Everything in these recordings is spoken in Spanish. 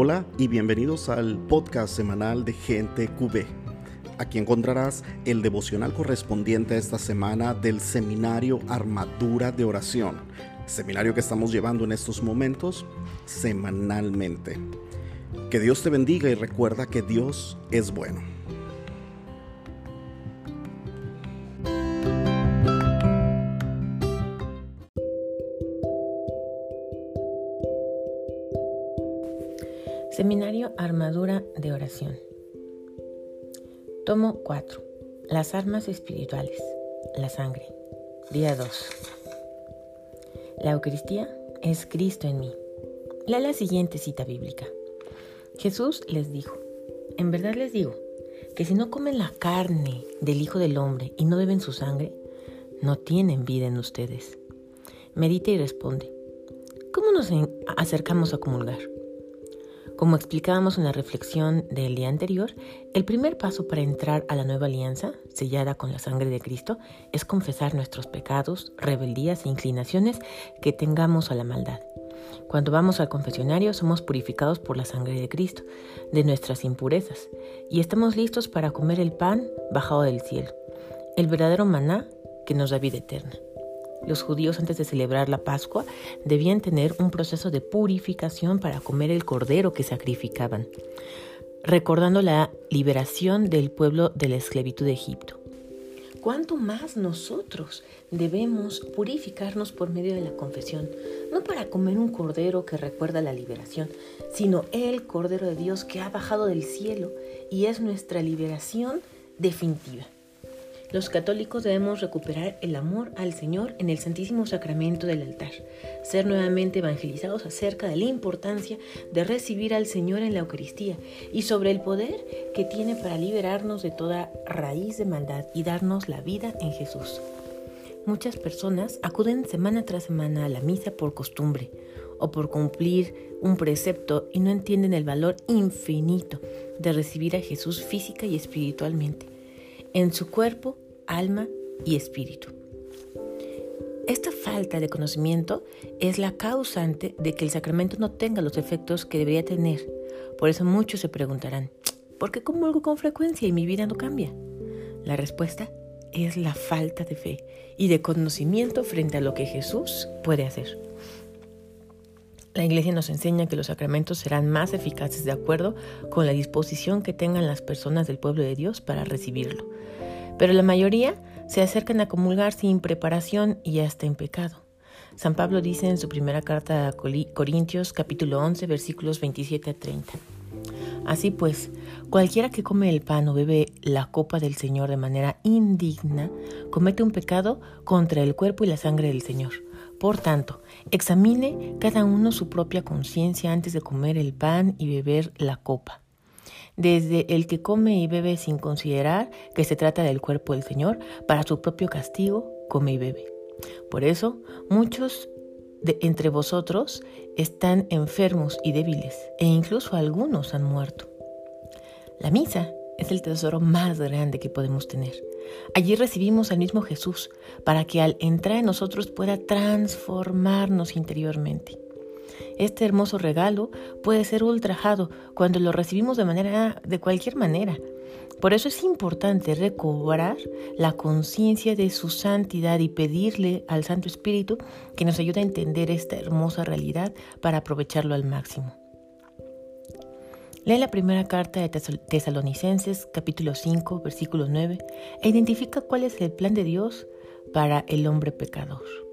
Hola y bienvenidos al podcast semanal de Gente QB. Aquí encontrarás el devocional correspondiente a esta semana del seminario Armadura de Oración, seminario que estamos llevando en estos momentos semanalmente. Que Dios te bendiga y recuerda que Dios es bueno. Tomo 4. Las armas espirituales. La sangre. Día 2. La Eucaristía es Cristo en mí. Lea la siguiente cita bíblica. Jesús les dijo, en verdad les digo, que si no comen la carne del Hijo del Hombre y no beben su sangre, no tienen vida en ustedes. Medita y responde, ¿cómo nos acercamos a comulgar? Como explicábamos en la reflexión del día anterior, el primer paso para entrar a la nueva alianza, sellada con la sangre de Cristo, es confesar nuestros pecados, rebeldías e inclinaciones que tengamos a la maldad. Cuando vamos al confesionario somos purificados por la sangre de Cristo, de nuestras impurezas, y estamos listos para comer el pan bajado del cielo, el verdadero maná que nos da vida eterna. Los judíos antes de celebrar la Pascua debían tener un proceso de purificación para comer el cordero que sacrificaban, recordando la liberación del pueblo de la esclavitud de Egipto. ¿Cuánto más nosotros debemos purificarnos por medio de la confesión? No para comer un cordero que recuerda la liberación, sino el cordero de Dios que ha bajado del cielo y es nuestra liberación definitiva. Los católicos debemos recuperar el amor al Señor en el Santísimo Sacramento del altar, ser nuevamente evangelizados acerca de la importancia de recibir al Señor en la Eucaristía y sobre el poder que tiene para liberarnos de toda raíz de maldad y darnos la vida en Jesús. Muchas personas acuden semana tras semana a la misa por costumbre o por cumplir un precepto y no entienden el valor infinito de recibir a Jesús física y espiritualmente en su cuerpo, alma y espíritu. Esta falta de conocimiento es la causante de que el sacramento no tenga los efectos que debería tener. Por eso muchos se preguntarán, ¿por qué comulgo con frecuencia y mi vida no cambia? La respuesta es la falta de fe y de conocimiento frente a lo que Jesús puede hacer. La Iglesia nos enseña que los sacramentos serán más eficaces de acuerdo con la disposición que tengan las personas del pueblo de Dios para recibirlo. Pero la mayoría se acercan a comulgar sin preparación y hasta en pecado. San Pablo dice en su primera carta a Corintios capítulo 11 versículos 27 a 30. Así pues, cualquiera que come el pan o bebe la copa del Señor de manera indigna, comete un pecado contra el cuerpo y la sangre del Señor. Por tanto, examine cada uno su propia conciencia antes de comer el pan y beber la copa. Desde el que come y bebe sin considerar que se trata del cuerpo del Señor, para su propio castigo, come y bebe. Por eso, muchos de entre vosotros están enfermos y débiles, e incluso algunos han muerto. La misa es el tesoro más grande que podemos tener. Allí recibimos al mismo Jesús para que al entrar en nosotros pueda transformarnos interiormente. Este hermoso regalo puede ser ultrajado cuando lo recibimos de manera de cualquier manera. Por eso es importante recobrar la conciencia de su santidad y pedirle al Santo Espíritu que nos ayude a entender esta hermosa realidad para aprovecharlo al máximo. Lee la primera carta de Tesalonicenses capítulo 5 versículo 9 e identifica cuál es el plan de Dios para el hombre pecador.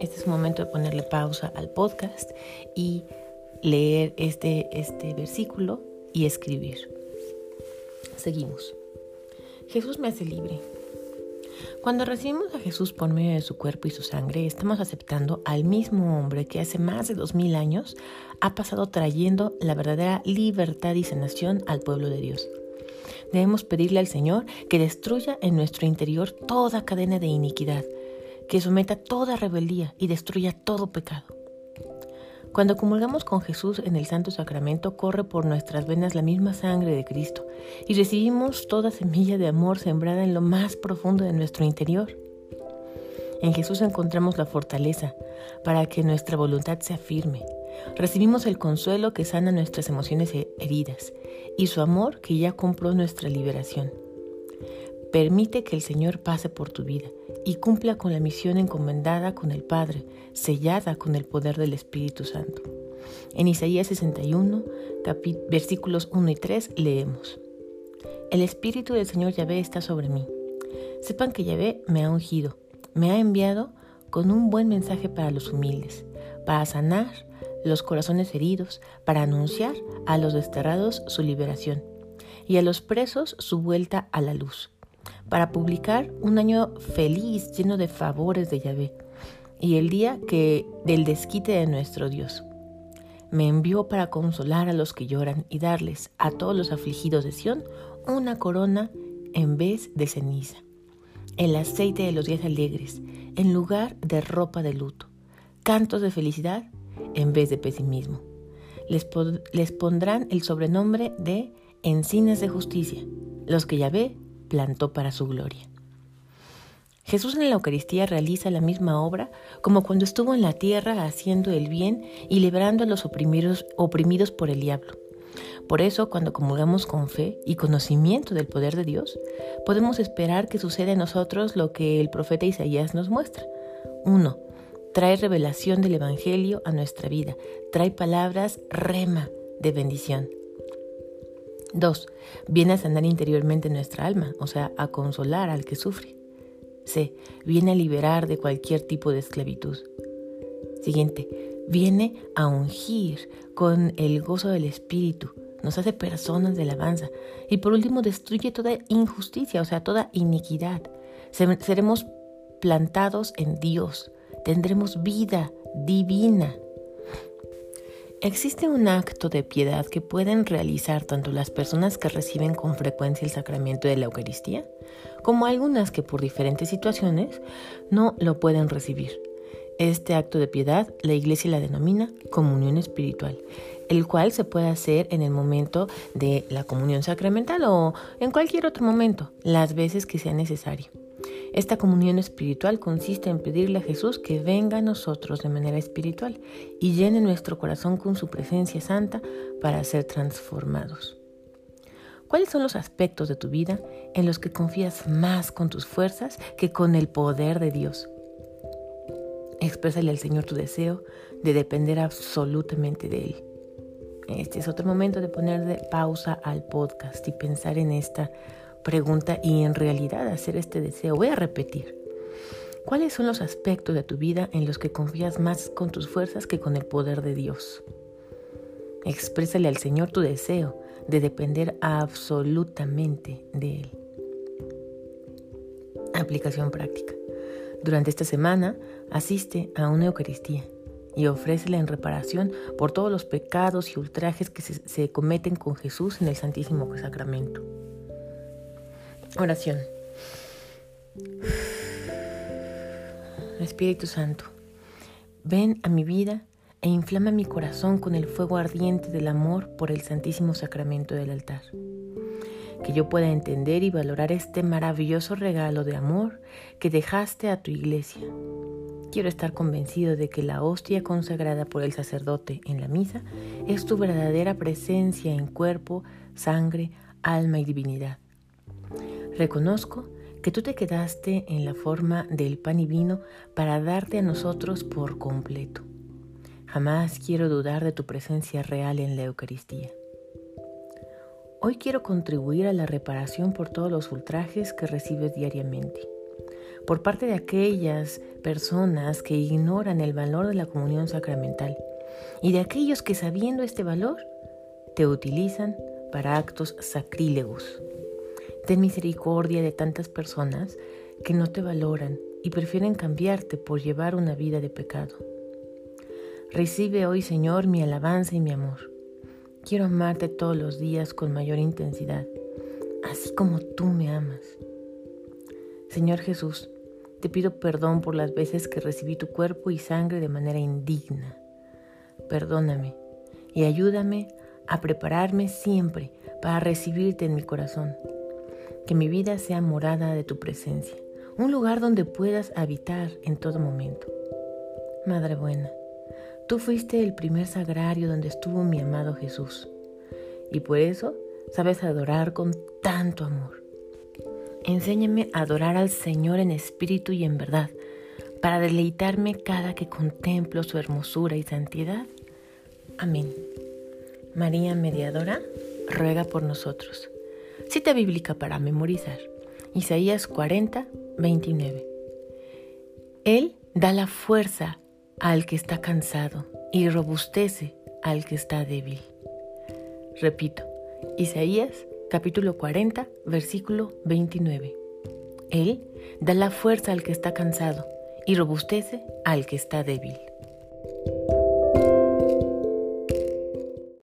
Este es un momento de ponerle pausa al podcast y leer este, este versículo y escribir. Seguimos. Jesús me hace libre. Cuando recibimos a Jesús por medio de su cuerpo y su sangre, estamos aceptando al mismo hombre que hace más de dos mil años ha pasado trayendo la verdadera libertad y sanación al pueblo de Dios. Debemos pedirle al Señor que destruya en nuestro interior toda cadena de iniquidad, que someta toda rebeldía y destruya todo pecado. Cuando comulgamos con Jesús en el Santo Sacramento, corre por nuestras venas la misma sangre de Cristo y recibimos toda semilla de amor sembrada en lo más profundo de nuestro interior. En Jesús encontramos la fortaleza para que nuestra voluntad sea firme, Recibimos el consuelo que sana nuestras emociones heridas y su amor que ya compró nuestra liberación. Permite que el Señor pase por tu vida y cumpla con la misión encomendada con el Padre, sellada con el poder del Espíritu Santo. En Isaías 61, versículos 1 y 3 leemos. El Espíritu del Señor Yahvé está sobre mí. Sepan que Yahvé me ha ungido, me ha enviado con un buen mensaje para los humildes, para sanar los corazones heridos, para anunciar a los desterrados su liberación y a los presos su vuelta a la luz, para publicar un año feliz lleno de favores de Yahvé y el día que del desquite de nuestro Dios. Me envió para consolar a los que lloran y darles a todos los afligidos de Sión una corona en vez de ceniza, el aceite de los días alegres en lugar de ropa de luto, cantos de felicidad en vez de pesimismo. Les, les pondrán el sobrenombre de encinas de justicia, los que Yahvé plantó para su gloria. Jesús en la Eucaristía realiza la misma obra como cuando estuvo en la tierra haciendo el bien y librando a los oprimidos, oprimidos por el diablo. Por eso, cuando comulgamos con fe y conocimiento del poder de Dios, podemos esperar que suceda en nosotros lo que el profeta Isaías nos muestra. 1. Trae revelación del Evangelio a nuestra vida. Trae palabras rema de bendición. 2. Viene a sanar interiormente nuestra alma, o sea, a consolar al que sufre. C. Viene a liberar de cualquier tipo de esclavitud. Siguiente. Viene a ungir con el gozo del Espíritu. Nos hace personas de alabanza. Y por último, destruye toda injusticia, o sea, toda iniquidad. Seremos plantados en Dios tendremos vida divina. Existe un acto de piedad que pueden realizar tanto las personas que reciben con frecuencia el sacramento de la Eucaristía, como algunas que por diferentes situaciones no lo pueden recibir. Este acto de piedad la Iglesia la denomina comunión espiritual, el cual se puede hacer en el momento de la comunión sacramental o en cualquier otro momento, las veces que sea necesario. Esta comunión espiritual consiste en pedirle a Jesús que venga a nosotros de manera espiritual y llene nuestro corazón con su presencia santa para ser transformados. ¿Cuáles son los aspectos de tu vida en los que confías más con tus fuerzas que con el poder de Dios? Exprésale al Señor tu deseo de depender absolutamente de Él. Este es otro momento de poner pausa al podcast y pensar en esta pregunta y en realidad hacer este deseo. Voy a repetir. ¿Cuáles son los aspectos de tu vida en los que confías más con tus fuerzas que con el poder de Dios? Exprésale al Señor tu deseo de depender absolutamente de Él. Aplicación práctica. Durante esta semana asiste a una Eucaristía y ofrécela en reparación por todos los pecados y ultrajes que se, se cometen con Jesús en el Santísimo Sacramento. Oración. Espíritu Santo, ven a mi vida e inflama mi corazón con el fuego ardiente del amor por el Santísimo Sacramento del altar. Que yo pueda entender y valorar este maravilloso regalo de amor que dejaste a tu iglesia. Quiero estar convencido de que la hostia consagrada por el sacerdote en la misa es tu verdadera presencia en cuerpo, sangre, alma y divinidad Reconozco que tú te quedaste en la forma del pan y vino para darte a nosotros por completo. Jamás quiero dudar de tu presencia real en la Eucaristía. Hoy quiero contribuir a la reparación por todos los ultrajes que recibes diariamente, por parte de aquellas personas que ignoran el valor de la comunión sacramental y de aquellos que sabiendo este valor te utilizan para actos sacrílegos. Ten misericordia de tantas personas que no te valoran y prefieren cambiarte por llevar una vida de pecado. Recibe hoy, Señor, mi alabanza y mi amor. Quiero amarte todos los días con mayor intensidad, así como tú me amas. Señor Jesús, te pido perdón por las veces que recibí tu cuerpo y sangre de manera indigna. Perdóname y ayúdame a prepararme siempre para recibirte en mi corazón que mi vida sea morada de tu presencia, un lugar donde puedas habitar en todo momento. Madre buena, Tú fuiste el primer sagrario donde estuvo mi amado Jesús. Y por eso sabes adorar con tanto amor. Enséñame a adorar al Señor en espíritu y en verdad, para deleitarme cada que contemplo su hermosura y santidad. Amén. María Mediadora, ruega por nosotros. Cita bíblica para memorizar. Isaías 40, 29. Él da la fuerza al que está cansado y robustece al que está débil. Repito, Isaías capítulo 40, versículo 29. Él da la fuerza al que está cansado y robustece al que está débil.